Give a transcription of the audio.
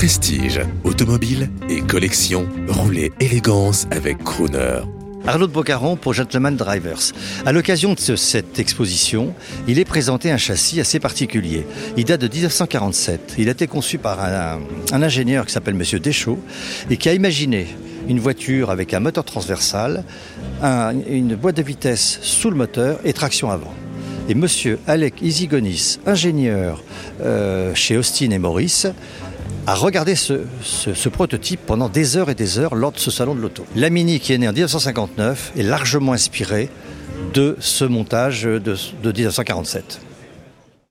Prestige, automobile et collection, roulez élégance avec Crooner. Arnaud de Bocaron pour Gentleman Drivers. À l'occasion de ce- cette exposition, il est présenté un châssis assez particulier. Il date de 1947. Il a été conçu par un, ingénieur qui s'appelle Monsieur Deschaux et qui a imaginé une voiture avec un moteur transversal, un- une boîte de vitesse sous le moteur et traction avant. Et Monsieur Alec Isigonis, ingénieur euh, chez Austin et Maurice, a regardé ce, prototype pendant des heures et des heures lors de ce salon de l'auto. La Mini, qui est née en 1959, est largement inspirée de ce montage de 1947.